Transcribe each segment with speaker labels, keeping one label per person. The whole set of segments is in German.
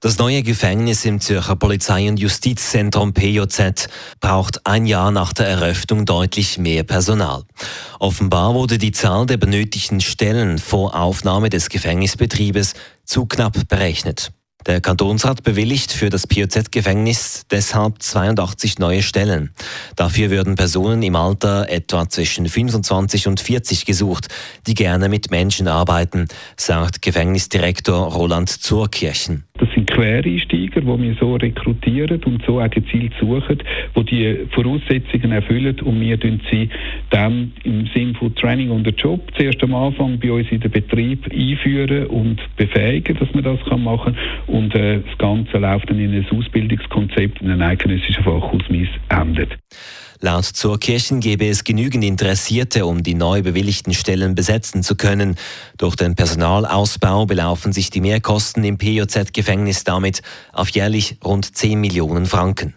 Speaker 1: Das neue Gefängnis im Zürcher Polizei- und Justizzentrum PJZ braucht ein Jahr nach der Eröffnung deutlich mehr Personal. Offenbar wurde die Zahl der benötigten Stellen vor Aufnahme des Gefängnisbetriebes zu knapp berechnet. Der Kantonsrat bewilligt für das POZ-Gefängnis deshalb 82 neue Stellen. Dafür würden Personen im Alter etwa zwischen 25 und 40 gesucht, die gerne mit Menschen arbeiten, sagt Gefängnisdirektor Roland Zurkirchen.
Speaker 2: Quereinsteiger, die wir so rekrutieren und so auch gezielt suchen, die die Voraussetzungen erfüllen und wir sie dann im Sinne von Training und Job zuerst am Anfang bei uns in den Betrieb einführen und befähigen, dass man das machen kann und äh, das Ganze läuft dann in ein Ausbildungskonzept in einem eidgenössischen Fachausweis endet.
Speaker 1: Laut zur Kirchen gäbe es genügend Interessierte, um die neu bewilligten Stellen besetzen zu können. Durch den Personalausbau belaufen sich die Mehrkosten im PJZ-Gefängnis damit auf jährlich rund 10 Millionen Franken.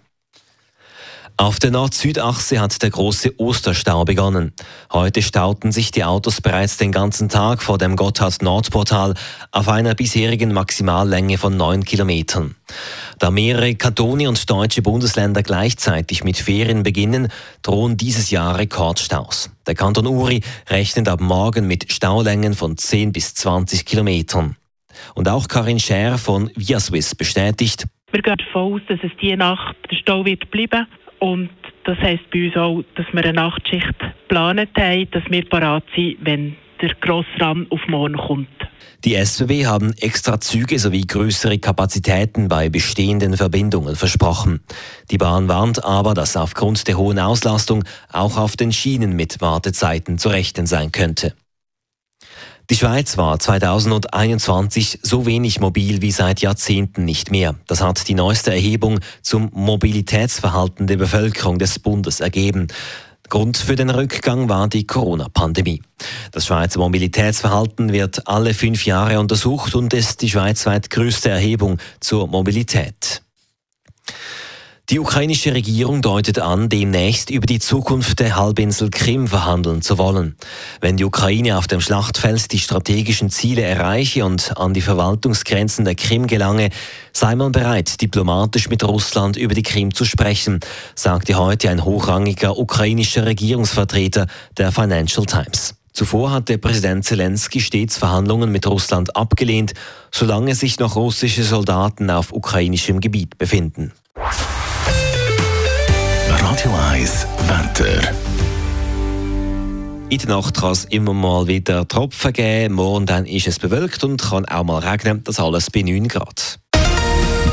Speaker 1: Auf der Nord-Süd-Achse hat der große Osterstau begonnen. Heute stauten sich die Autos bereits den ganzen Tag vor dem Gotthard-Nordportal auf einer bisherigen Maximallänge von neun Kilometern. Da mehrere Kantone und deutsche Bundesländer gleichzeitig mit Ferien beginnen, drohen dieses Jahr Rekordstaus. Der Kanton Uri rechnet ab morgen mit Staulängen von 10 bis 20 Kilometern. Und auch Karin Scher von Viaswiss bestätigt,
Speaker 3: wir gehen davon aus, dass es die Nacht der Stau wird bleiben und das heisst bei uns auch, dass wir eine Nachtschicht geplant haben, dass wir parat sind, wenn der Grossram auf morgen kommt.
Speaker 1: Die SBB haben extra Züge sowie größere Kapazitäten bei bestehenden Verbindungen versprochen. Die Bahn warnt aber, dass aufgrund der hohen Auslastung auch auf den Schienen mit Wartezeiten zu rechnen sein könnte. Die Schweiz war 2021 so wenig mobil wie seit Jahrzehnten nicht mehr. Das hat die neueste Erhebung zum Mobilitätsverhalten der Bevölkerung des Bundes ergeben. Grund für den Rückgang war die Corona-Pandemie. Das Schweizer Mobilitätsverhalten wird alle fünf Jahre untersucht und ist die schweizweit größte Erhebung zur Mobilität. Die ukrainische Regierung deutet an, demnächst über die Zukunft der Halbinsel Krim verhandeln zu wollen. Wenn die Ukraine auf dem Schlachtfeld die strategischen Ziele erreiche und an die Verwaltungsgrenzen der Krim gelange, sei man bereit, diplomatisch mit Russland über die Krim zu sprechen, sagte heute ein hochrangiger ukrainischer Regierungsvertreter der Financial Times. Zuvor hatte Präsident Zelensky stets Verhandlungen mit Russland abgelehnt, solange sich noch russische Soldaten auf ukrainischem Gebiet befinden.
Speaker 4: Radio 1 Wetter.
Speaker 1: In der Nacht kann es immer mal wieder Tropfen geben. Morgen dann ist es bewölkt und kann auch mal regnen. Das alles bei 9 Grad.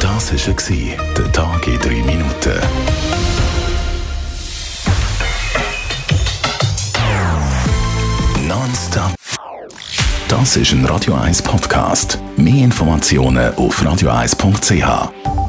Speaker 4: Das war der Tag in 3 Minuten. Nonstop. Das ist ein Radio 1 Podcast. Mehr Informationen auf radio1.ch.